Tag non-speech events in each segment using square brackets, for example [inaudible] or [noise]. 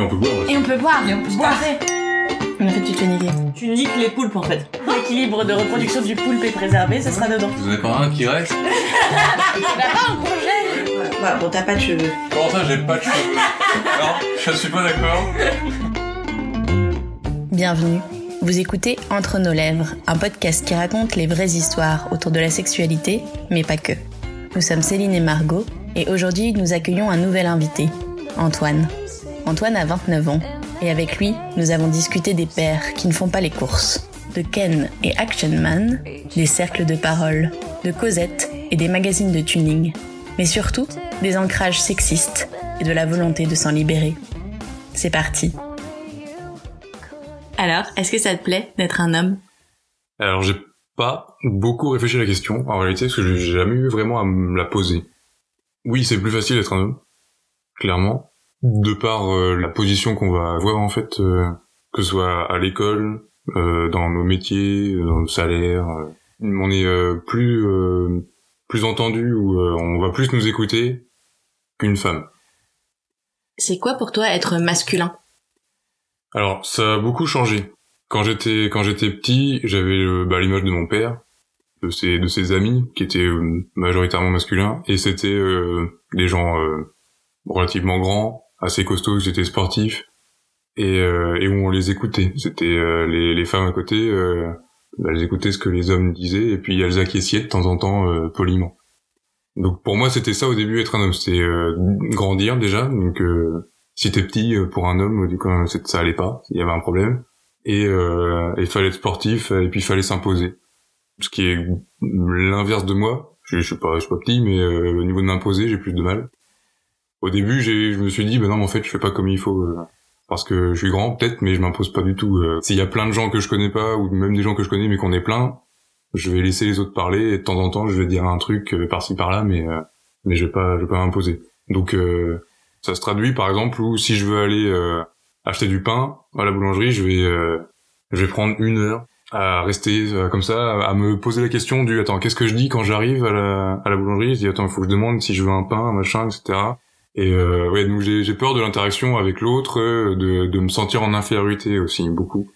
Et on peut boire aussi. Et on peut boire. Et on peut boire. fait. Mais en fait, tu te fais niquer. Tu niques les poulpes en fait. L'équilibre de reproduction du poulpe est préservé, ce sera dedans. Vous en avez pas un qui reste? Là-bas, on congèle. Voilà, bon, t'as pas de cheveux. Comment ça, j'ai pas de cheveux? Non, je suis pas d'accord. Bienvenue. Vous écoutez Entre nos lèvres, un podcast qui raconte les vraies histoires autour de la sexualité, mais pas que. Nous sommes Céline et Margot, et aujourd'hui nous accueillons un nouvel invité, Antoine. Antoine a 29 ans, et avec lui, nous avons discuté des pères qui ne font pas les courses, de Ken et Action Man, des cercles de parole, de Cosette et des magazines de tuning, mais surtout des ancrages sexistes et de la volonté de s'en libérer. C'est parti. Alors, est-ce que ça te plaît d'être un homme? Alors, j'ai pas beaucoup réfléchi à la question, en réalité, parce que j'ai jamais eu vraiment à me la poser. Oui, c'est plus facile d'être un homme, clairement, de par euh, la position qu'on va avoir, en fait, euh, que ce soit à l'école, euh, dans nos métiers, euh, dans nos salaires. euh. on est euh, plus euh, plus entendu, ou euh, on va plus nous écouter qu'une femme. C'est quoi pour toi être masculin? Alors, ça a beaucoup changé. Quand j'étais quand j'étais petit, j'avais bah, l'image de mon père, de ses de ses amis qui étaient majoritairement masculins, et c'était euh, des gens euh, relativement grands, assez costauds, qui étaient sportifs, et euh, et où on les écoutait. C'était euh, les les femmes à côté, euh, bah, elles écoutaient ce que les hommes disaient, et puis elles acquiesciaient de temps en temps poliment. Donc pour moi, c'était ça au début être un homme, c'était grandir déjà, donc si t'es petit pour un homme, du coup, ça allait pas, il y avait un problème. Et il fallait être sportif, et puis il fallait s'imposer. Ce qui est l'inverse de moi. Je, je suis pas, je suis pas petit, mais euh, au niveau de m'imposer, j'ai plus de mal. Au début, j'ai, je me suis dit, ben non, mais en fait, je fais pas comme il faut. euh, parce que je suis grand, peut-être, mais je m'impose pas du tout. euh. S'il y a plein de gens que je connais pas, ou même des gens que je connais, mais qu'on est plein, je vais laisser les autres parler, et de temps en temps, je vais dire un truc euh, par-ci par-là, mais euh, mais je vais pas, je vais pas m'imposer. Donc euh, ça se traduit par exemple où si je veux aller acheter du pain à la boulangerie, je vais je vais prendre une heure à rester comme ça, à me poser la question du attends qu'est-ce que je dis quand j'arrive à la à la boulangerie, je dis attends il faut que je demande si je veux un pain, machin, etc. Et euh, ouais donc j'ai j'ai peur de l'interaction avec l'autre, euh, de de me sentir en infériorité aussi beaucoup.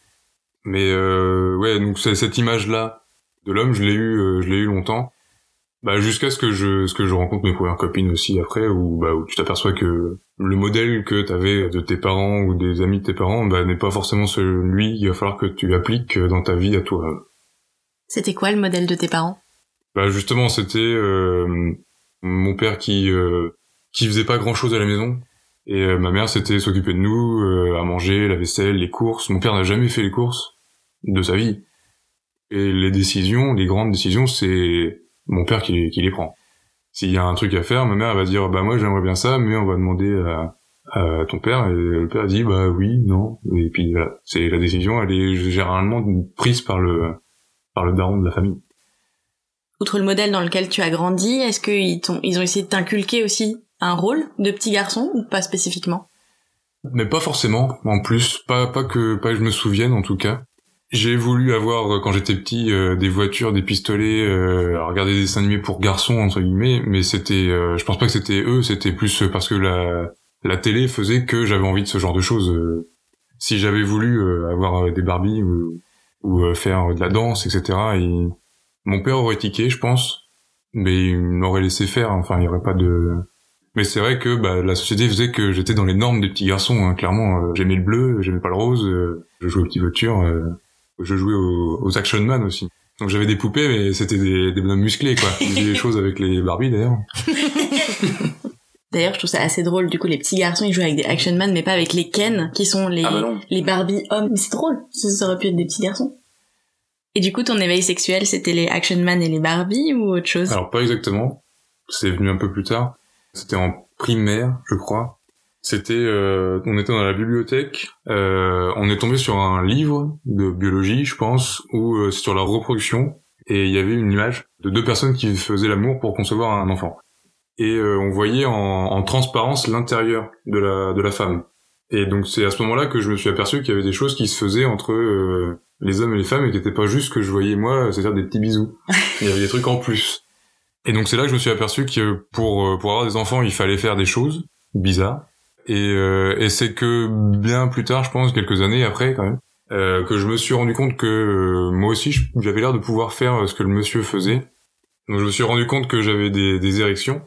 Mais euh, ouais donc cette image là de l'homme je l'ai eu euh, je l'ai eu longtemps. Bah jusqu'à ce que je ce que je rencontre mes premières copines aussi après où bah où tu t'aperçois que le modèle que t'avais de tes parents ou des amis de tes parents bah n'est pas forcément celui qu'il va falloir que tu appliques dans ta vie à toi. C'était quoi le modèle de tes parents? Bah justement c'était euh, mon père qui euh, qui faisait pas grand chose à la maison et euh, ma mère c'était s'occuper de nous, euh, à manger, la vaisselle, les courses. Mon père n'a jamais fait les courses de sa vie et les décisions, les grandes décisions c'est mon père qui, qui les prend. S'il y a un truc à faire, ma mère va dire bah moi j'aimerais bien ça, mais on va demander à, à ton père et le père dit bah oui, non et puis voilà, c'est la décision, elle est généralement prise par le par le daron de la famille. Outre le modèle dans lequel tu as grandi, est-ce qu'ils ils ont essayé de t'inculquer aussi un rôle de petit garçon ou pas spécifiquement? Mais pas forcément, en plus, pas pas que pas que je me souvienne en tout cas. J'ai voulu avoir euh, quand j'étais petit euh, des voitures, des pistolets, euh, regarder des dessins animés pour garçons entre guillemets, mais c'était, euh, je pense pas que c'était eux, c'était plus parce que la la télé faisait que j'avais envie de ce genre de choses. Si j'avais voulu avoir des Barbie ou, faire de la danse, etc. Et mon père aurait tiqué, je pense, mais il m'aurait laissé faire. Enfin, il y aurait pas de mais c'est vrai que bah, la société faisait que j'étais dans les normes des petits garçons. Hein, clairement, euh, j'aimais le bleu, j'aimais pas le rose. euh, je jouais aux petites voitures, euh, je jouais aux, aux Action Man aussi. Donc j'avais des poupées, mais c'était des, des bonhommes musclés, quoi. Ils faisaient les [laughs] choses avec les Barbie d'ailleurs. [laughs] D'ailleurs, je trouve ça assez drôle. Du coup, les petits garçons, ils jouent avec des Action Man, mais pas avec les Ken, qui sont les, Ah bah les Barbie hommes. Mais C'est drôle. Ça, ça aurait pu être des petits garçons. Et du coup, ton éveil sexuel, c'était les Action Man et les Barbie ou autre chose? Alors pas exactement. C'est venu un peu plus tard. C'était en primaire, je crois. C'était, euh, on était dans la bibliothèque. euh, on est tombé sur un livre de biologie, je pense, où euh, c'est sur la reproduction. Et il y avait une image de deux personnes qui faisaient l'amour pour concevoir un enfant. Et euh, on voyait en, en transparence l'intérieur de la de la femme. Et donc c'est à ce moment-là que je me suis aperçu qu'il y avait des choses qui se faisaient entre euh, les hommes et les femmes et qui n'étaient pas juste ce que je voyais moi, c'est-à-dire des petits bisous. [laughs] Il y avait des trucs en plus. Et donc c'est là que je me suis aperçu que pour euh, pour avoir des enfants, il fallait faire des choses bizarres. Et, euh, et c'est que bien plus tard, je pense, quelques années après quand même, euh, que je me suis rendu compte que euh, moi aussi j'avais l'air de pouvoir faire ce que le monsieur faisait. Donc je me suis rendu compte que j'avais des, des érections.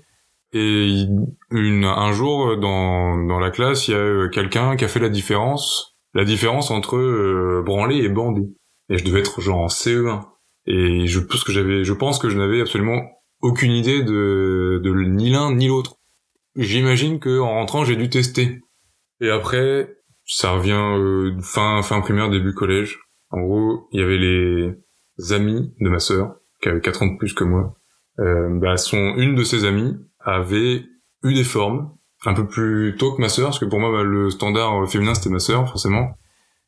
Et une, un jour dans, dans la classe, il y a euh, quelqu'un qui a fait la différence, la différence entre euh, branler et bander. Et je devais être genre en CE1. Et je pense que j'avais, je pense que je n'avais absolument aucune idée de, de ni l'un ni l'autre. J'imagine que en rentrant, j'ai dû tester. Et après, ça revient euh, fin fin primaire, début collège. En gros, il y avait les amis de ma sœur, qui avait 4 ans de plus que moi. Euh, bah, son une de ses amies avait eu des formes un peu plus tôt que ma sœur, parce que pour moi, bah, le standard euh, féminin c'était ma sœur, forcément.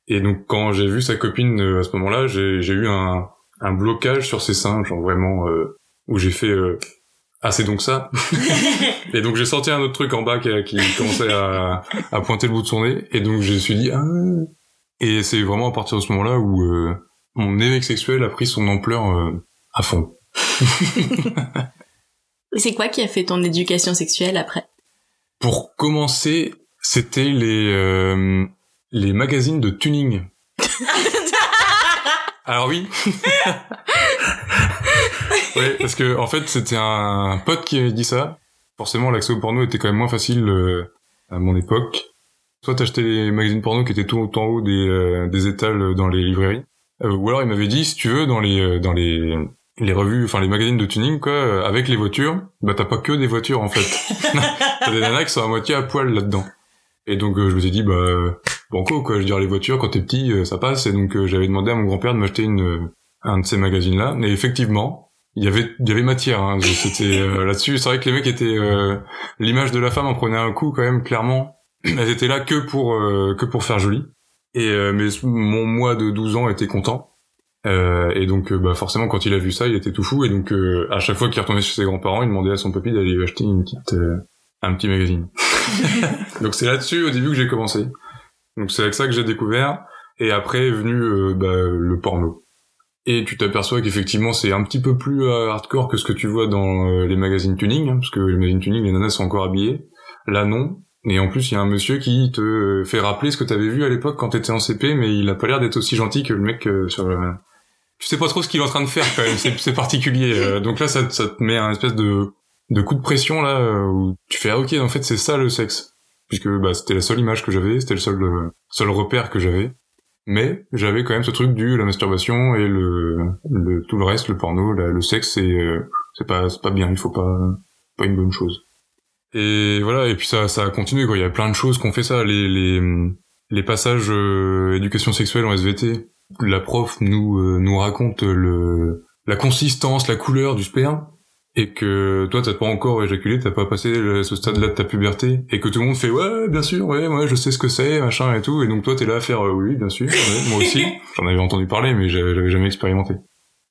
Et donc quand j'ai vu sa copine euh, à ce moment-là, j'ai eu un un blocage sur ses seins, genre vraiment euh, où j'ai fait euh, ah c'est donc ça. [laughs] et donc j'ai senti un autre truc en bas qui, qui commençait à, à pointer le bout de son nez, et donc je me suis dit ah. Et c'est vraiment à partir de ce moment-là où euh, mon éveil sexuel a pris son ampleur euh, à fond. [laughs] C'est quoi qui a fait ton éducation sexuelle après? Pour commencer, c'était les les magazines de tuning. [laughs] Alors oui. Ouais, parce que en fait, c'était un pote qui avait dit ça. Forcément, l'accès au porno était quand même moins facile euh, à mon époque. Soit t'achetais les magazines porno qui étaient tout en haut des, euh, des étals dans les librairies, Euh, ou alors il m'avait dit si tu veux dans les euh, dans les les revues, enfin les magazines de tuning quoi, euh, avec les voitures, bah t'as pas que des voitures en fait. [laughs] t'as des nanas qui sont à moitié à poil là-dedans. Et donc euh, je me suis dit bah euh, banco quoi, je veux dire les voitures quand t'es petit ça passe et donc j'avais demandé à mon grand-père de m'acheter une un de ces magazines là et effectivement il y avait il y avait matière hein, c'était euh, [laughs] là-dessus. C'est vrai que les mecs étaient euh, l'image de la femme en prenait un coup quand même clairement. Elles étaient là que pour euh, que pour faire joli. Et euh, mais mon moi de 12 ans était content. Euh, et donc euh, bah forcément quand il a vu ça il était tout fou. Et donc euh, à chaque fois qu'il retournait chez ses grands-parents il demandait à son papy d'aller lui acheter une petite euh, un petit magazine. [laughs] Donc c'est là-dessus au début que j'ai commencé. Donc c'est avec ça que j'ai découvert. Et après est venu euh, bah, le porno et tu t'aperçois qu'effectivement c'est un petit peu plus euh, hardcore que ce que tu vois dans euh, les magazines tuning hein, parce que les magazines tuning les nanas sont encore habillées. Là non. Et en plus il y a un monsieur qui te fait rappeler ce que t'avais vu à l'époque quand t'étais en CP mais il a pas l'air d'être aussi gentil que le mec euh, sur le tu sais pas trop ce qu'il est en train de faire quand même. C'est particulier [laughs] donc là ça, te- ça te met un espèce de de coup de pression là où tu fais ah ok en fait c'est ça le sexe. Puisque bah c'était la seule image que j'avais c'était le seul seul repère que j'avais mais j'avais quand même ce truc du la masturbation et le, le tout le reste le porno le sexe c'est euh, c'est pas c'est pas bien il faut pas pas une bonne chose. Et voilà et puis ça ça a continué quoi. Il y a plein de choses qu'on fait ça. Les les les passages euh, éducation sexuelle en SVT la prof nous euh, nous raconte le la consistance la couleur du sperme et que toi t'as pas encore éjaculé, t'as pas passé le- ce stade-là de ta puberté, et que tout le monde fait ouais bien sûr, ouais ouais je sais ce que c'est, machin et tout, et donc toi t'es là à faire euh, oui bien sûr, ouais, moi [laughs] aussi, j'en avais entendu parler mais j'avais jamais expérimenté.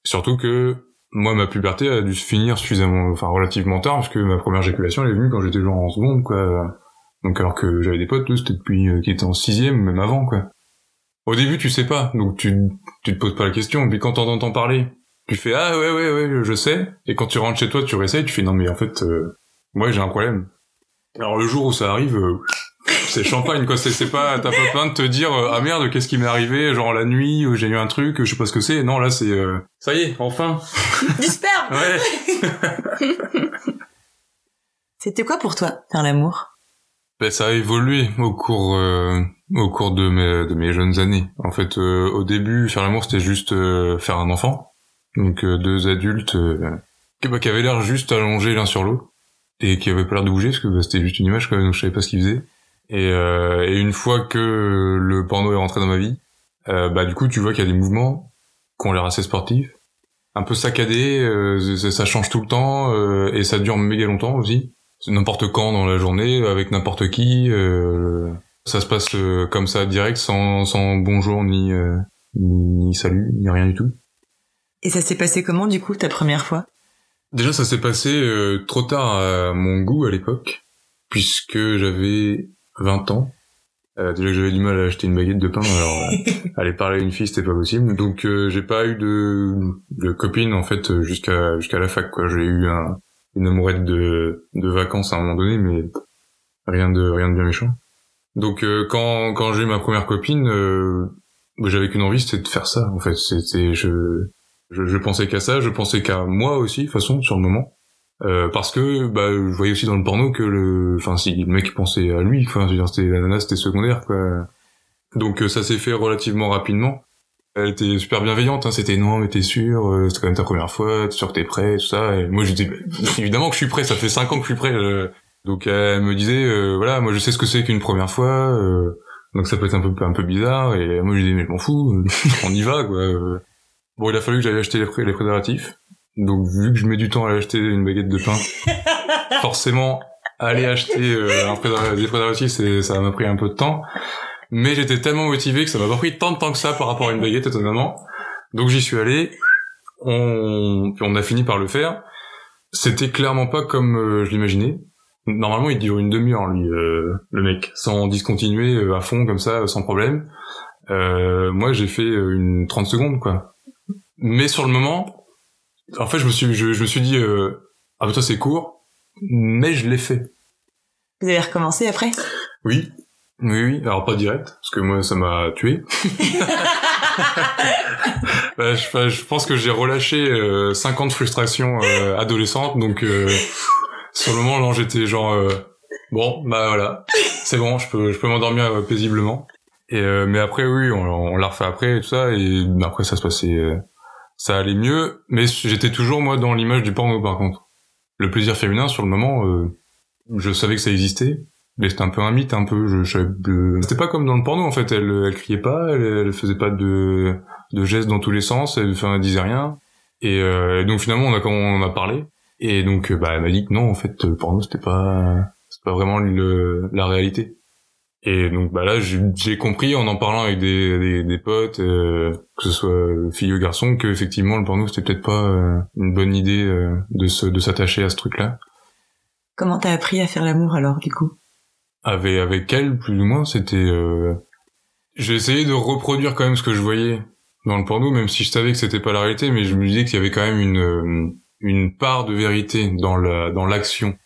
Surtout que moi ma puberté a dû se finir suffisamment, enfin relativement tard parce que ma première éjaculation elle est venue quand j'étais genre en seconde quoi, donc alors que j'avais des potes eux, c'était depuis euh, qui étaient en sixième même avant quoi. Au début tu sais pas, donc tu tu te poses pas la question, et puis quand t'en entends parler tu fais ah ouais ouais ouais je sais. Et quand tu rentres chez toi tu réessayes tu fais non mais en fait euh, moi j'ai un problème. Alors le jour où ça arrive euh, c'est champagne quoi. C'est pas t'as pas besoin de te dire euh, ah merde qu'est-ce qui m'est arrivé genre la nuit j'ai eu un truc je sais pas ce que c'est. Non là c'est euh, ça y est enfin. [laughs] Du sperme ouais. [laughs] C'était quoi pour toi, faire l'amour? Ben, ça a évolué au cours euh, au cours de mes de mes jeunes années. En fait, euh, au début, faire l'amour c'était juste euh, faire un enfant, donc euh, deux adultes euh, qui, bah, qui avaient l'air juste allongés l'un sur l'autre et qui avaient pas l'air de bouger parce que bah, c'était juste une image quand même, donc je savais pas ce qu'ils faisaient. Et, euh, et une fois que le porno est rentré dans ma vie, euh, bah du coup tu vois qu'il y a des mouvements qui ont l'air assez sportifs, un peu saccadés, euh, ça, change tout le temps euh, et ça dure méga longtemps aussi n'importe quand dans la journée, avec n'importe qui. ça se passe comme ça direct, sans, sans bonjour ni, ni salut, ni rien du tout. Et ça s'est passé comment, du coup, ta première fois? Déjà, ça s'est passé euh, trop tard à mon goût à l'époque, puisque j'avais 20 ans. Euh, déjà que j'avais du mal à acheter une baguette de pain, alors [laughs] euh, aller parler à une fille c'était pas possible. Donc euh, j'ai pas eu de, de copine en fait jusqu'à jusqu'à la fac quoi. J'ai eu un, une amourette de, de vacances à un moment donné, mais rien de rien de bien méchant. Donc euh, quand quand j'ai eu ma première copine, euh, j'avais qu'une envie, c'était de faire ça. En fait, c'était je je, je pensais qu'à ça, je pensais qu'à moi aussi, de toute façon, sur le moment. Euh, parce que bah je voyais aussi dans le porno que le enfin si le mec pensait à lui enfin c'était la nana c'était secondaire quoi. Donc euh, ça s'est fait relativement rapidement. Elle était super bienveillante hein, c'était non mais t'es sûr euh, c'est quand même ta première fois t'es sûr que t'es prêt tout ça. Et moi je dis [laughs] évidemment que je suis prêt ça fait cinq ans que je suis prêt euh. donc elle me disait euh, voilà moi je sais ce que c'est qu'une première fois euh, donc ça peut être un peu un peu bizarre. Et moi je disais mais je m'en fous [laughs] on y va quoi bon il a fallu que j'aille acheter les, pré- les préservatifs donc vu que je mets du temps à acheter une baguette de pain, [laughs] forcément aller acheter euh, un préservatif, des préservatifs, c'est- ça m'a pris un peu de temps. Mais j'étais tellement motivé que ça m'a pas pris tant de temps que ça par rapport à une baguette étonnamment. Donc j'y suis allé, on, puis on a fini par le faire. C'était clairement pas comme euh, je l'imaginais. Normalement, il dure une demi-heure, lui, euh, le mec, sans discontinuer à fond comme ça, sans problème. Euh, moi, j'ai fait une 30 secondes, quoi. Mais sur le moment, en fait, je me suis, je, je me suis dit, euh, ah putain, c'est court, mais je l'ai fait. Vous avez recommencé après? Oui, oui, oui. Alors pas direct, parce que moi, ça m'a tué. [laughs] Bah, je, enfin, je pense que j'ai relâché euh, 50 frustrations euh, adolescentes, donc euh, sur le moment, là, j'étais genre, euh, bon, bah voilà, c'est bon, je peux, je peux m'endormir euh, paisiblement. Et euh, mais après, oui, on, on l'a refait après et tout ça, et après, ça se passait, euh, ça allait mieux, mais j'étais toujours moi dans l'image du porno par contre. Le plaisir féminin, sur le moment, euh, je savais que ça existait, mais c'était un peu un mythe, un peu. Je, je euh, c'était pas comme dans le porno en fait. Elle, elle criait pas, elle, elle faisait pas de, de gestes dans tous les sens, elle, enfin, elle disait rien. Et euh, donc finalement, on a quand on a parlé. Et donc, euh, bah, elle m'a dit que non, en fait, le porno c'était pas, c'est pas vraiment le, la réalité. Et donc, bah là, j'ai compris en en parlant avec des, des, des potes, euh, que ce soit filles ou garçons, que effectivement le porno c'était peut-être pas euh, une bonne idée euh, de se, de s'attacher à ce truc-là. Comment t'as appris à faire l'amour alors du coup? Avec avec elle plus ou moins c'était euh... j'ai essayé de reproduire quand même ce que je voyais dans le porno même si je savais que c'était pas la réalité mais je me disais qu'il y avait quand même une euh, une part de vérité dans la dans l'action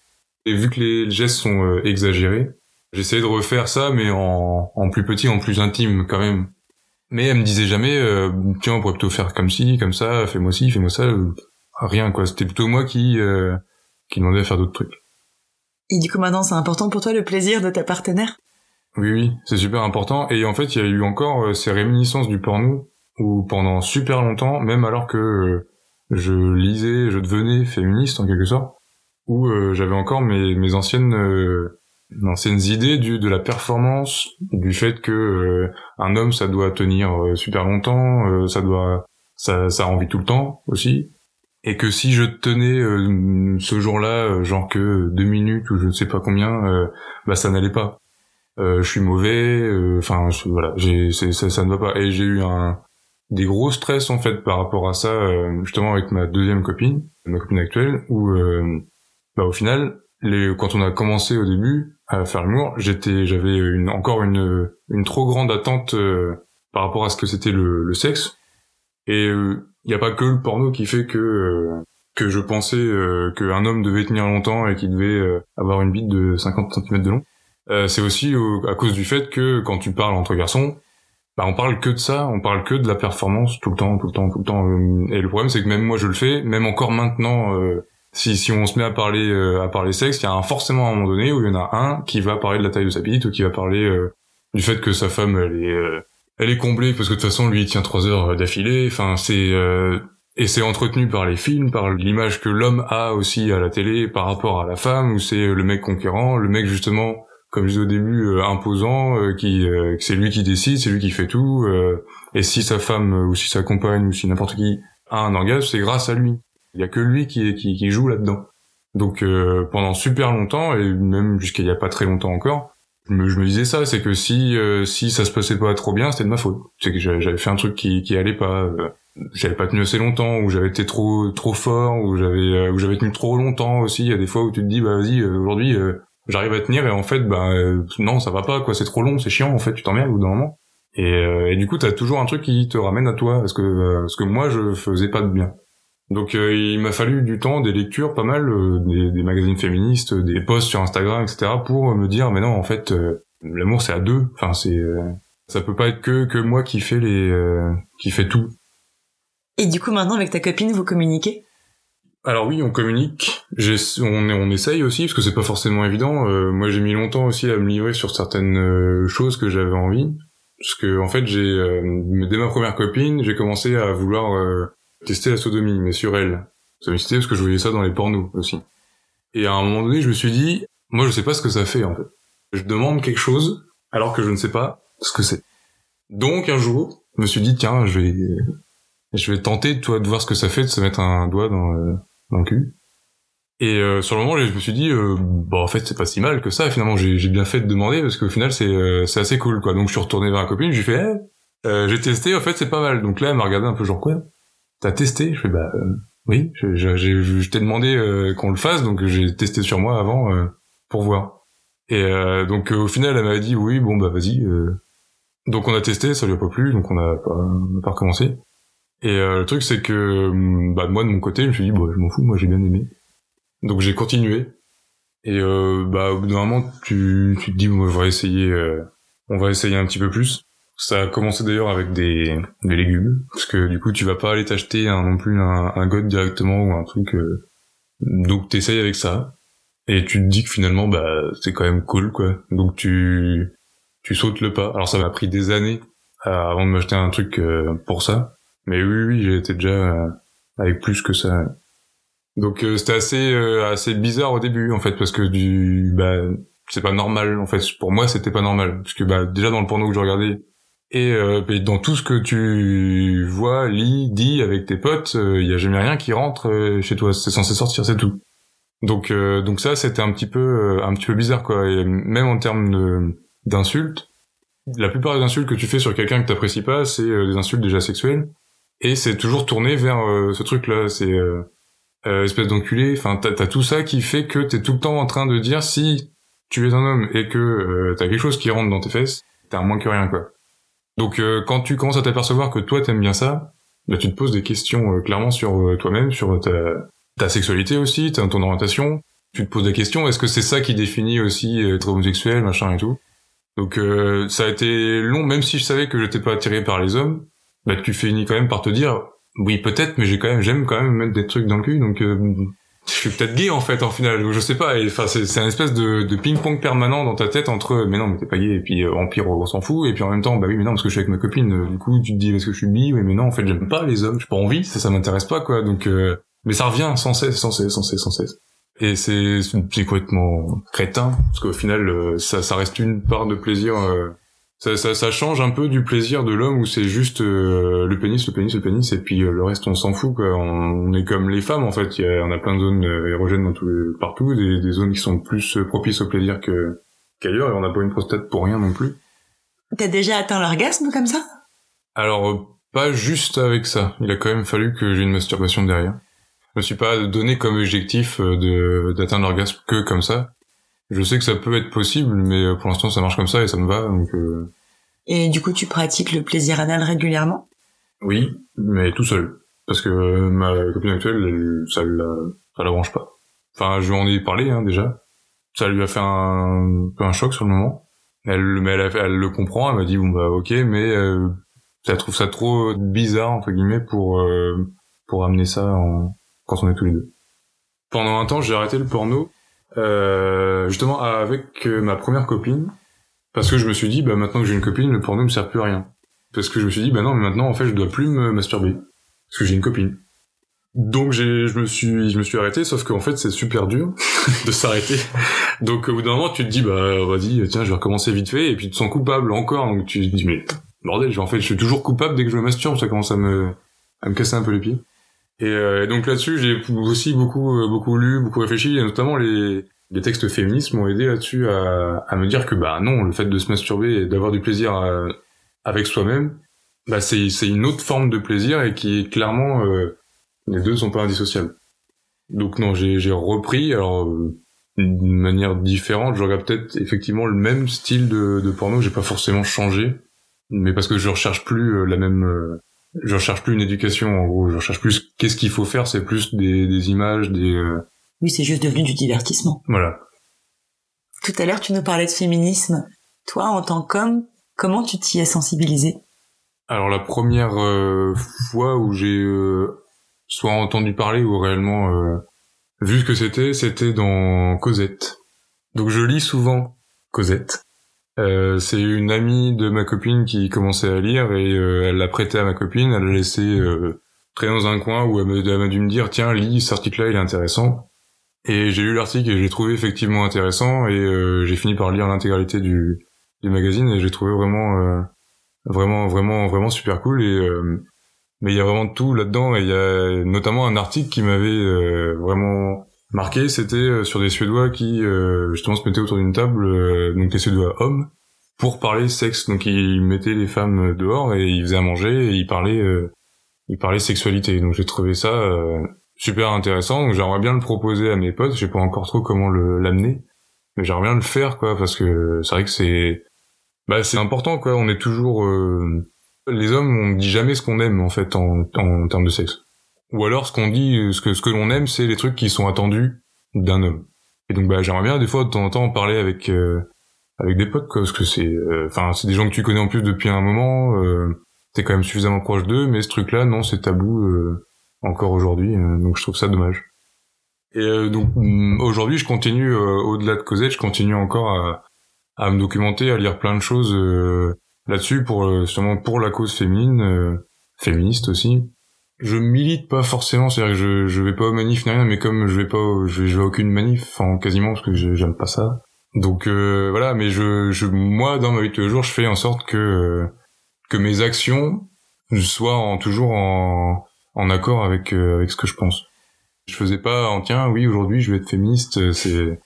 et vu que les gestes sont euh, exagérés j'essayais de refaire ça mais en en plus petit en plus intime quand même. Mais elle me disait jamais euh, tiens on pourrait plutôt faire comme ci comme ça fais-moi ci fais-moi ça rien quoi. C'était plutôt moi qui euh, qui demandait à faire d'autres trucs. Et du coup maintenant c'est important pour toi le plaisir de ta partenaire? Oui, oui, c'est super important. Et en fait, il y a eu encore euh, ces réminiscences du porno où pendant super longtemps, même alors que euh, je lisais, je devenais féministe en quelque sorte, où euh, j'avais encore mes, mes anciennes euh, anciennes idées du de la performance, du fait que euh, un homme ça doit tenir euh, super longtemps, euh, ça doit ça ça envie tout le temps aussi. Et que si je tenais euh, ce jour-là, euh, genre que deux minutes ou je ne sais pas combien, euh, bah ça n'allait pas je suis mauvais enfin voilà j'ai ça, ça ne va pas et j'ai eu un des gros stress en fait par rapport à ça justement avec ma deuxième copine ma copine actuelle où bah au final les quand on a commencé au début à faire l'humour. J'étais j'avais une encore une une trop grande attente euh, par rapport à ce que c'était le, le sexe. Et il n'y a pas que le porno qui fait que euh, que je pensais euh, qu'un homme devait tenir longtemps et qu'il devait euh, avoir une bite de 50 cm de long. Euh, c'est aussi au- à cause du fait que quand tu parles entre garçons, bah on parle que de ça, on parle que de la performance tout le temps, tout le temps, tout le temps. euh, Et le problème c'est que même moi je le fais, même encore maintenant, euh, si si on se met à parler à parler sexe, il y a un, forcément un moment donné où il y en a un qui va parler de la taille de sa bite ou qui va parler euh, du fait que sa femme elle est euh, elle est comblée parce que de toute façon lui il tient trois heures d'affilée. Enfin c'est euh, et c'est entretenu par les films, par l'image que l'homme a aussi à la télé par rapport à la femme, où c'est le mec conquérant, le mec justement comme je disais au début, euh, imposant, euh, qui euh, c'est lui qui décide, c'est lui qui fait tout. euh, et si sa femme euh, ou si sa compagne ou si n'importe qui a un orgasme, c'est grâce à lui. Il y a que lui qui qui, qui joue là-dedans. Donc euh, pendant super longtemps et même jusqu'à il y a pas très longtemps encore, je me, je me disais ça, c'est que si euh, si ça se passait pas trop bien, c'était de ma faute. C'est que j'avais fait un truc qui qui allait pas. euh, j'avais pas tenu assez longtemps, ou j'avais été trop trop fort, ou j'avais euh, ou j'avais tenu trop longtemps aussi. Il y a des fois où tu te dis bah vas-y euh, aujourd'hui euh, j'arrive à tenir et en fait bah non ça va pas quoi c'est trop long c'est chiant en fait tu t'emmerdes au bout d'un moment et, et du coup t'as toujours un truc qui te ramène à toi parce que parce que moi je faisais pas de bien donc euh, il m'a fallu du temps des lectures pas mal euh, des, des magazines féministes des posts sur Instagram etc pour me dire mais non en fait euh, l'amour c'est à deux. Enfin c'est euh, ça peut pas être que que moi qui fait les euh, qui fait tout. Et du coup, maintenant, avec ta copine, vous communiquez? Alors oui, on communique. On, on essaye aussi parce que c'est pas forcément évident. Euh, moi, j'ai mis longtemps aussi à me livrer sur certaines euh, choses que j'avais envie, parce que en fait, j'ai euh, dès ma première copine, j'ai commencé à vouloir tester la sodomie, mais sur elle. Ça m'excitait parce que je voyais ça dans les pornos aussi. Et à un moment donné, je me suis dit, moi, je sais pas ce que ça fait en fait. Je demande quelque chose alors que je ne sais pas ce que c'est. Donc un jour, je me suis dit, tiens, je vais je vais tenter, toi, de voir ce que ça fait de se mettre un doigt dans, euh, dans le cul. Et euh, sur le moment, je me suis dit, euh, bah en fait, c'est pas si mal que ça. Finalement, j'ai bien fait de demander parce qu'au final, c'est euh, assez cool, quoi. Donc, je suis retourné vers la copine, j'ai fait, Eh, euh, j'ai testé, en fait, c'est pas mal. Donc là, elle m'a regardé un peu genre quoi? T'as testé? Je fais bah euh, oui. Je, je, je t'ai demandé euh, qu'on le fasse, donc j'ai testé sur moi avant euh, pour voir. Et euh, donc euh, au final, elle m'a dit oui, bon bah vas-y. Donc on a testé, ça lui a pas plu, donc on a pas, on a pas recommencé. Et le truc, c'est que hum, bah, moi, de mon côté, je me suis dit, bon, je m'en fous, moi, j'ai bien aimé. Donc j'ai continué. Et bah, au bout d'un moment, tu, tu te dis, bon, on va essayer, euh, on va essayer un petit peu plus. Ça a commencé d'ailleurs avec des, des légumes, parce que du coup, tu vas pas aller t'acheter un, non plus un, un god directement ou un truc. Euh... Donc t'essayes avec ça. Et tu te dis que finalement, bah, c'est quand même cool, quoi. Donc tu, tu sautes le pas. Alors ça m'a pris des années avant de m'acheter un truc euh, pour ça. Mais oui, oui, été déjà euh, avec plus que ça. Donc euh, c'était assez assez bizarre au début en fait parce que du bah c'est pas normal en fait pour moi c'était pas normal parce que bah déjà dans le porno que je regardais et, euh, et dans tout ce que tu vois, lis, dis avec tes potes, il y a jamais rien qui rentre euh, chez toi, c'est censé sortir, c'est tout. Donc euh, donc ça c'était un petit peu euh, un petit peu bizarre quoi. Et même en termes d'insultes, la plupart des insultes que tu fais sur quelqu'un que t'apprécies pas, c'est euh, des insultes déjà sexuelles. Et c'est toujours tourné vers euh, ce truc là c'est euh, euh, espèce d'enculé. Enfin t'as t'as tout ça qui fait que t'es tout le temps en train de dire si tu es un homme et que euh, t'as quelque chose qui rentre dans tes fesses t'as moins que rien quoi donc euh, quand tu commences à t'apercevoir que toi t'aimes bien ça là tu te poses des questions euh, clairement sur euh, toi-même sur ta sexualité aussi ton orientation. Tu te poses des questions est-ce que c'est ça qui définit aussi être homosexuel machin et tout. Donc ça a été long même si je savais que j'étais pas attiré par les hommes bah tu finis quand même par te dire oui peut-être mais j'ai quand même j'aime quand même mettre des trucs dans le cul donc je suis peut-être gay en fait en final je sais pas enfin c'est un espèce de, de ping pong permanent dans ta tête entre mais non mais t'es pas gay et puis euh, en pire on s'en fout et puis en même temps bah oui mais non parce que je suis avec ma copine euh, du coup tu te dis est-ce que je suis bi oui mais non en fait j'aime pas les hommes j'ai pas envie ça ça m'intéresse pas quoi donc euh, mais ça revient sans cesse sans cesse sans cesse sans cesse. Et c'est c'est complètement crétin parce qu'au final euh, ça ça reste une part de plaisir euh, ça, ça, ça change un peu du plaisir de l'homme où c'est juste euh, le pénis, le pénis, le pénis, et puis euh, le reste on s'en fout quoi. On, on est comme les femmes en fait. Il y a, on a plein de zones euh, érogènes dans les- partout, des, des zones qui sont plus propices au plaisir que qu'ailleurs, et on n'a pas une prostate pour rien non plus. T'as déjà atteint l'orgasme comme ça? Alors pas juste avec ça. Il a quand même fallu que j'ai une masturbation derrière. Je me suis pas donné comme objectif de d'atteindre l'orgasme que comme ça. Je sais que ça peut être possible, mais euh, pour l'instant ça marche comme ça et ça me va. Donc euh, Et du coup, tu pratiques le plaisir anal régulièrement? Oui, mais tout seul. Parce que euh, ma copine actuelle, elle, ça la, ça la branche pas. Enfin, je lui en ai parlé hein, déjà. Ça lui a fait un, peu un choc sur le moment. Elle, mais elle, a fait- elle le comprend. Elle m'a dit bon bah ok, mais euh, ça trouve ça trop bizarre entre guillemets pour euh, pour amener ça en, quand on est tous les deux. Pendant un temps, j'ai arrêté le porno euh, justement avec euh, ma première copine parce que je me suis dit bah maintenant que j'ai une copine, le porno me sert plus à rien. Parce que je me suis dit bah non mais maintenant en fait je dois plus me masturber. Parce que j'ai une copine. Donc j'ai je me suis je me suis arrêté sauf qu'en fait c'est super dur [laughs] de s'arrêter. Donc au bout d'un moment tu te dis bah vas-y tiens je vais recommencer vite fait et puis tu te sens coupable encore. Donc tu te dis mais bordel en fait je suis toujours coupable dès que je me masturbe. Ça commence à me à me casser un peu les pieds et euh, donc là-dessus j'ai aussi beaucoup euh, beaucoup lu beaucoup réfléchi et notamment les les textes féministes m'ont aidé là-dessus à, à me dire que bah non le fait de se masturber et d'avoir du plaisir à- avec soi-même, bah c'est une autre forme de plaisir et qui est clairement euh, les deux ne sont pas indissociables. Donc non, j'ai repris alors euh, d'une manière différente, je regarde peut-être effectivement le même style de, de porno, j'ai pas forcément changé, mais parce que je recherche plus euh, la même euh, je recherche plus une éducation en gros, je recherche plus qu'est-ce qu'il faut faire, c'est plus des, des images, des euh, Oui, c'est juste devenu du divertissement. voilà. Tout à l'heure, tu nous parlais de féminisme. Toi, en tant qu'homme, comment tu t'y es sensibilisé? Alors la première euh, fois où j'ai euh, soit entendu parler ou réellement euh, vu ce que c'était, c'était dans Cosette. Donc je lis souvent Cosette. Euh, c'est une amie de ma copine qui commençait à lire et euh, elle l'a prêté à ma copine, elle l'a laissé euh, dans un coin où elle m'a dû me dire tiens lis cet article-là il est intéressant. Et j'ai lu l'article et je l'ai trouvé effectivement intéressant et euh, j'ai fini par lire l'intégralité du, du magazine et j'ai trouvé vraiment euh, vraiment vraiment vraiment super cool et euh, mais il y a vraiment tout là-dedans et il y a notamment un article qui m'avait vraiment marqué c'était euh, sur des suédois qui euh, justement se mettaient autour d'une table euh, donc les suédois hommes pour parler sexe. Donc ils mettaient les femmes dehors et ils faisaient à manger et ils parlaient ils parlaient sexualité. Donc j'ai trouvé ça super intéressant. Donc j'aimerais bien le proposer à mes potes. Je sais pas encore trop comment le l'amener mais j'aimerais bien le faire quoi parce que c'est vrai que c'est bah c'est important quoi. On est toujours les hommes on dit jamais ce qu'on aime en fait en, en termes de sexe ou alors ce qu'on dit ce que ce que l'on aime c'est les trucs qui sont attendus d'un homme. Et donc bah j'aimerais bien des fois de temps en temps parler avec euh, avec des potes quoi parce que c'est euh, enfin c'est des gens que tu connais en plus depuis un moment euh, t'es quand même suffisamment proche d'eux mais ce truc là non c'est tabou euh, encore aujourd'hui euh, donc je trouve ça dommage. Et euh, donc mm, aujourd'hui je continue euh, au-delà de Cosette je continue encore à à me documenter à lire plein de choses euh, là-dessus pour euh, justement pour la cause féminine euh, féministe aussi je milite pas forcément c'est-à-dire que je je vais pas aux manifs ni rien mais comme je vais pas je vais, je vais aucune manif enfin quasiment parce que j'aime pas ça donc euh, voilà mais je je moi dans ma vie de tous les jours je fais en sorte que euh, que mes actions soient en, toujours en en accord avec euh, avec ce que je pense je faisais pas en tiens oui aujourd'hui je vais être féministe euh, c'est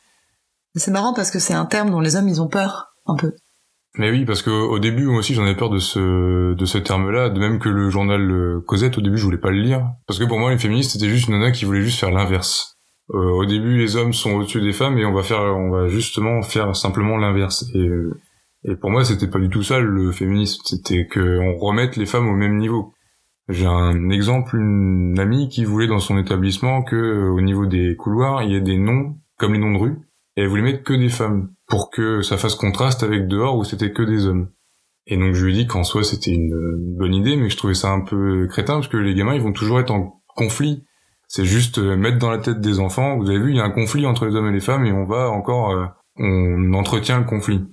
C'est marrant parce que c'est un terme dont les hommes, ils ont peur, un peu. Mais oui, parce que au début, moi aussi, j'en avais peur de ce de ce terme-là, de même que le journal euh, Cosette. Au début, je voulais pas le lire, parce que pour moi, les féministes, c'était juste une nana qui voulait juste faire l'inverse. Euh, au début, les hommes sont au-dessus des femmes, et on va faire, on va justement faire simplement l'inverse. Et, euh, et pour moi, c'était pas du tout ça le féminisme. C'était que on remette les femmes au même niveau. J'ai un exemple, une amie qui voulait dans son établissement que euh, au niveau des couloirs, il y ait des noms comme les noms de rue, et elle voulait mettre que des femmes pour que ça fasse contraste avec dehors où c'était que des hommes. Et donc je lui ai dit qu'en soi c'était une, bonne idée, mais que je trouvais ça un peu crétin parce que les gamins ils vont toujours être en conflit. C'est juste euh, mettre dans la tête des enfants. Vous avez vu, il y a un conflit entre les hommes et les femmes et on va encore, euh, on entretient le conflit.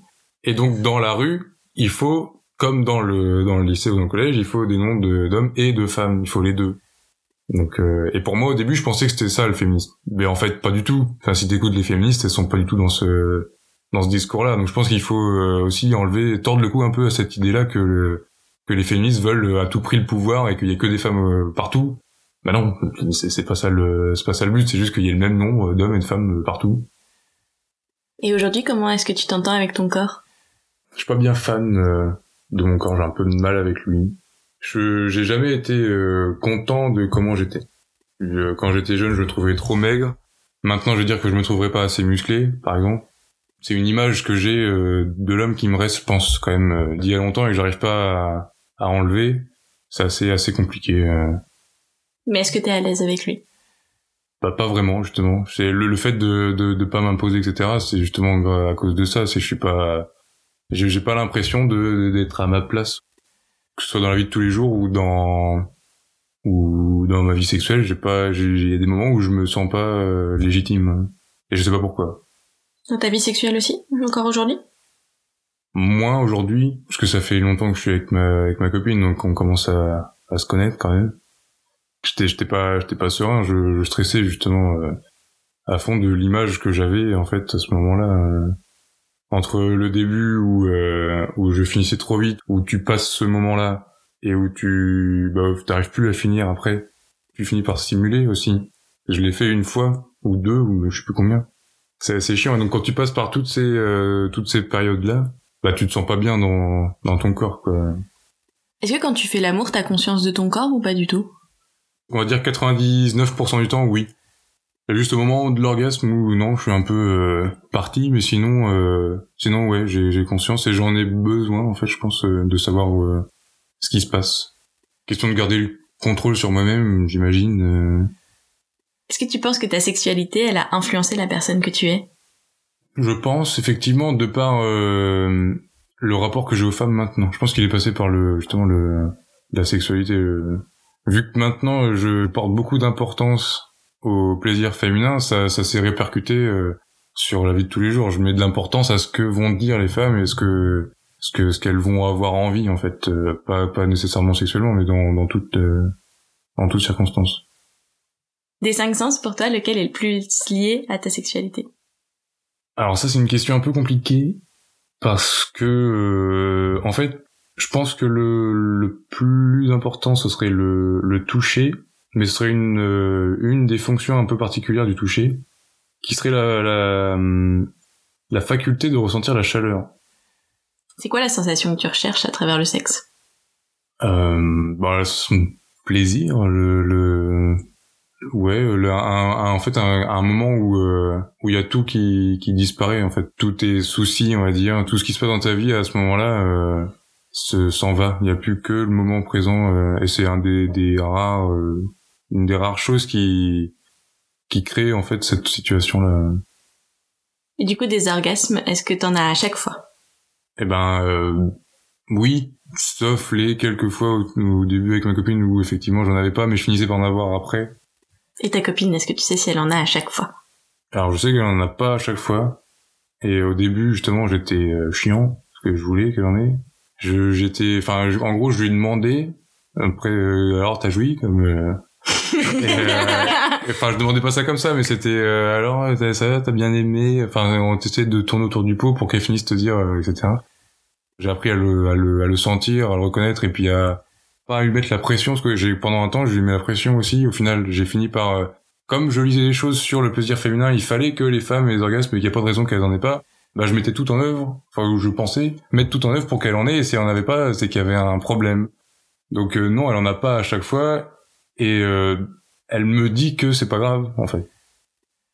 Et donc dans la rue, il faut, comme dans le dans le lycée ou dans le collège, il faut des noms de- d'hommes et de femmes. Il faut les deux. Donc euh, et pour moi au début je pensais que c'était ça le féminisme, mais en fait pas du tout. Enfin si t'écoutes les féministes, elles sont pas du tout dans ce dans ce discours-là. Donc je pense qu'il faut euh, aussi enlever, tordre le cou un peu à cette idée-là que le, que les féministes veulent euh, à tout prix le pouvoir et qu'il y ait que des femmes euh, partout. Bah non, c'est pas ça le c'est pas ça le but. C'est juste qu'il y ait le même nombre d'hommes et de femmes partout. Et aujourd'hui, comment est-ce que tu t'entends avec ton corps? Je suis pas bien fan euh, de mon corps. J'ai un peu de mal avec lui. Je j'ai jamais été euh, content de comment j'étais. Euh, Quand j'étais jeune, je le trouvais trop maigre. Maintenant, je veux dire que je me trouverais pas assez musclé, par exemple. C'est une image que j'ai euh, de l'homme qui me reste, je pense, quand même, euh, d'il y a longtemps et que j'arrive pas à, à enlever. C'est assez, assez compliqué. euh. Mais est-ce que t'es à l'aise avec lui? Bah, pas vraiment, justement. C'est le, le fait de, de, de pas m'imposer, etc. C'est justement à cause de ça. C'est je suis pas, j'ai pas l'impression de d'être à ma place, que ce soit dans la vie de tous les jours ou dans ou dans ma vie sexuelle. J'ai pas, il y a des moments où je me sens pas euh, légitime et je sais pas pourquoi. Dans ta vie sexuelle aussi Encore aujourd'hui? Moins aujourd'hui, parce que ça fait longtemps que je suis avec ma avec ma copine, donc on commence à, à se connaître quand même. J'étais j'étais pas j'étais pas serein, je, je stressais justement euh, à fond de l'image que j'avais en fait à ce moment-là. euh, entre le début où euh, où je finissais trop vite, où tu passes ce moment-là et où tu bah t'arrives plus à finir après, tu finis par simuler aussi. Je l'ai fait une fois ou deux ou je sais plus combien. C'est assez chiant. Et donc quand tu passes par toutes ces euh, toutes ces périodes-là, bah tu te sens pas bien dans dans ton corps quoi. Est-ce que quand tu fais l'amour, t'as conscience de ton corps ou pas du tout? On va dire 99% du temps oui. Juste au moment de l'orgasme où non, je suis un peu euh, parti, mais sinon euh, sinon ouais, j'ai conscience et j'en ai besoin en fait, je pense euh, de savoir euh, ce qui se passe. Question de garder le contrôle sur moi-même, j'imagine. Euh. Est-ce que tu penses que ta sexualité, elle a influencé la personne que tu es? Je pense effectivement de par euh, le rapport que j'ai aux femmes maintenant. Je pense qu'il est passé par le justement le la sexualité. euh. Vu que maintenant je porte beaucoup d'importance au plaisir féminin, ça, ça s'est répercuté euh, sur la vie de tous les jours. Je mets de l'importance à ce que vont dire les femmes et ce que ce que ce qu'elles vont avoir envie en fait, Euh, pas pas nécessairement sexuellement, mais dans dans toutes euh, dans toutes circonstances. Des cinq sens, pour toi, lequel est le plus lié à ta sexualité? Alors ça c'est une question un peu compliquée parce que euh, en fait je pense que le, le plus important ce serait le, le toucher mais ce serait une euh, une des fonctions un peu particulières du toucher qui serait la la, la faculté de ressentir la chaleur. C'est quoi la sensation que tu recherches à travers le sexe? Euh, bah son plaisir le, le ouais le, un, un- en fait un, un moment où euh, où il y a tout qui qui disparaît en fait. Tous tes soucis on va dire tout ce qui se passe dans ta vie à ce moment-là euh, se s'en va. Il y a plus que le moment présent euh, et c'est un des des rares euh, une des rares choses qui qui crée en fait cette situation là Et du coup, des orgasmes, est-ce que t'en as à chaque fois? Eh ben euh, oui, sauf les quelques fois au, au début avec ma copine où effectivement j'en avais pas, mais je finissais par en avoir après. Et ta copine, est-ce que tu sais si elle en a à chaque fois? Alors je sais qu'elle en a pas à chaque fois. Et au début justement j'étais euh, chiant parce que je voulais qu'elle en ait. Je j'étais, enfin en gros je lui ai demandé. Après euh, alors t'as joui comme. euh, [laughs] et, euh, Enfin, je demandais pas ça comme ça, mais c'était euh, alors t'as- ça t'as bien aimé. Enfin, on essayait de tourner autour du pot pour qu'elle finisse de te dire, euh, etc. J'ai appris à le, à le, à le sentir, à le reconnaître, et puis à pas à lui mettre la pression, parce que j'ai pendant un temps, je lui mets la pression aussi. Au final, j'ai fini par, euh, comme je lisais les choses sur le plaisir féminin, il fallait que les femmes aient des orgasmes, et qu'il n'y a pas de raison qu'elles en aient pas. Bah, je mettais tout en œuvre, enfin, je pensais mettre tout en œuvre pour qu'elle en ait, et si elle en avait pas, c'est qu'il y avait un problème. Donc euh, non, elle en a pas à chaque fois, et euh, elle me dit que c'est pas grave, en fait.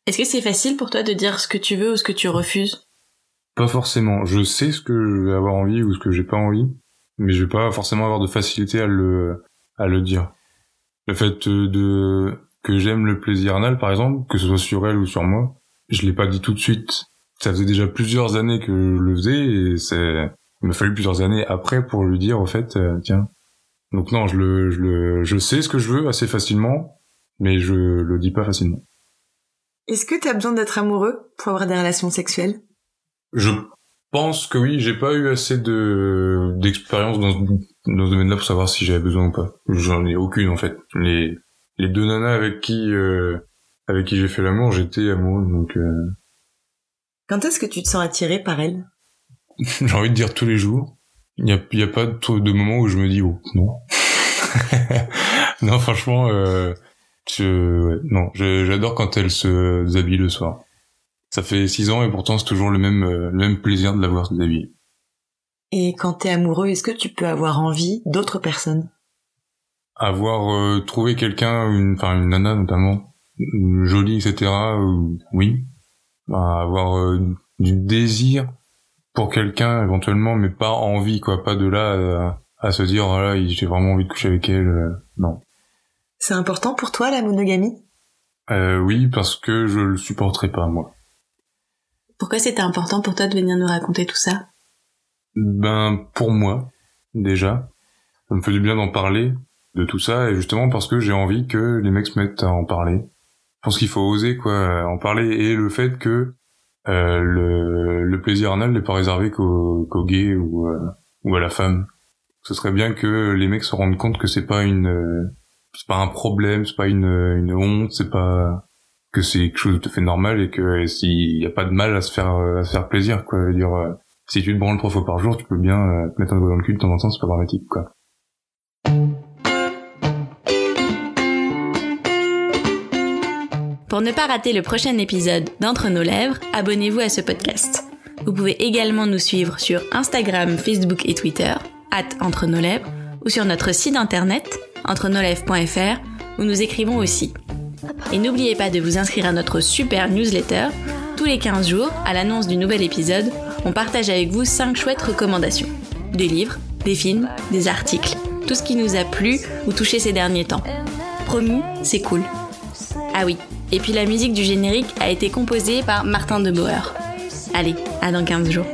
Est-ce que c'est facile pour toi de dire ce que tu veux ou ce que tu refuses? Pas forcément. Je sais ce que je vais avoir envie ou ce que j'ai pas envie, mais je vais pas forcément avoir de facilité à le à le dire. Le fait de que j'aime le plaisir anal, par exemple, que ce soit sur elle ou sur moi, je l'ai pas dit tout de suite. Ça faisait déjà plusieurs années que je le faisais et c'est il m'a fallu plusieurs années après pour lui dire au fait euh, tiens. Donc non, je le je le je sais ce que je veux assez facilement, mais je le dis pas facilement. Est-ce que t'as besoin d'être amoureux pour avoir des relations sexuelles? Je pense que oui, j'ai pas eu assez de d'expérience dans, ce- dans ce domaine-là pour savoir si j'avais besoin ou pas. J'en ai aucune en fait. Les les deux nanas avec qui euh, avec qui j'ai fait l'amour, j'étais amoureux donc euh, Quand est-ce que tu te sens attiré par elles [laughs] j'ai envie de dire tous les jours. Il y a il y a pas de, de moment où je me dis oh non. [laughs] non franchement euh, je, ouais, non, j'adore quand elles se déshabillent le soir. Ça fait six ans et pourtant c'est toujours le même euh, le même plaisir de la voir se déshabiller. Et quand t'es amoureux, est-ce que tu peux avoir envie d'autres personnes? Avoir euh, trouvé quelqu'un, une, enfin une nana notamment, jolie, etc. euh, oui. Bah, avoir euh, du désir pour quelqu'un éventuellement, mais pas envie quoi, pas de là euh, à se dire voilà j'ai vraiment envie de coucher avec elle. euh, non. C'est important pour toi la monogamie? Euh, oui parce que je le supporterai pas moi. Pourquoi c'était important pour toi de venir nous raconter tout ça? Ben pour moi déjà, ça me fait du bien d'en parler de tout ça et justement parce que j'ai envie que les mecs se mettent à en parler. Je pense qu'il faut oser quoi en parler et le fait que euh, le, le plaisir anal n'est pas réservé qu'aux qu'aux gays ou euh, ou à la femme. Ce serait bien que les mecs se rendent compte que c'est pas une euh, c'est pas un problème, c'est pas une une honte, c'est pas que c'est quelque chose de tout à fait normal et que euh, s'il y a pas de mal à se faire euh, à faire plaisir quoi. Je veux dire euh, si tu te branles trois fois par jour, tu peux bien te mettre un doigt dans le cul de temps en temps, c'est pas dramatique quoi. Pour ne pas rater le prochain épisode d'Entre nos lèvres, abonnez-vous à ce podcast. Vous pouvez également nous suivre sur Instagram, Facebook et Twitter, at Entre nos lèvres, ou sur notre site internet, entrenolèvres.fr, où nous écrivons aussi. Et n'oubliez pas de vous inscrire à notre super newsletter. Tous les 15 jours, à l'annonce du nouvel épisode, on partage avec vous 5 chouettes recommandations. Des livres, des films, des articles, tout ce qui nous a plu ou touché ces derniers temps. Promis, c'est cool. Ah oui, et puis la musique du générique a été composée par Martin de Boer. Allez, à dans 15 jours.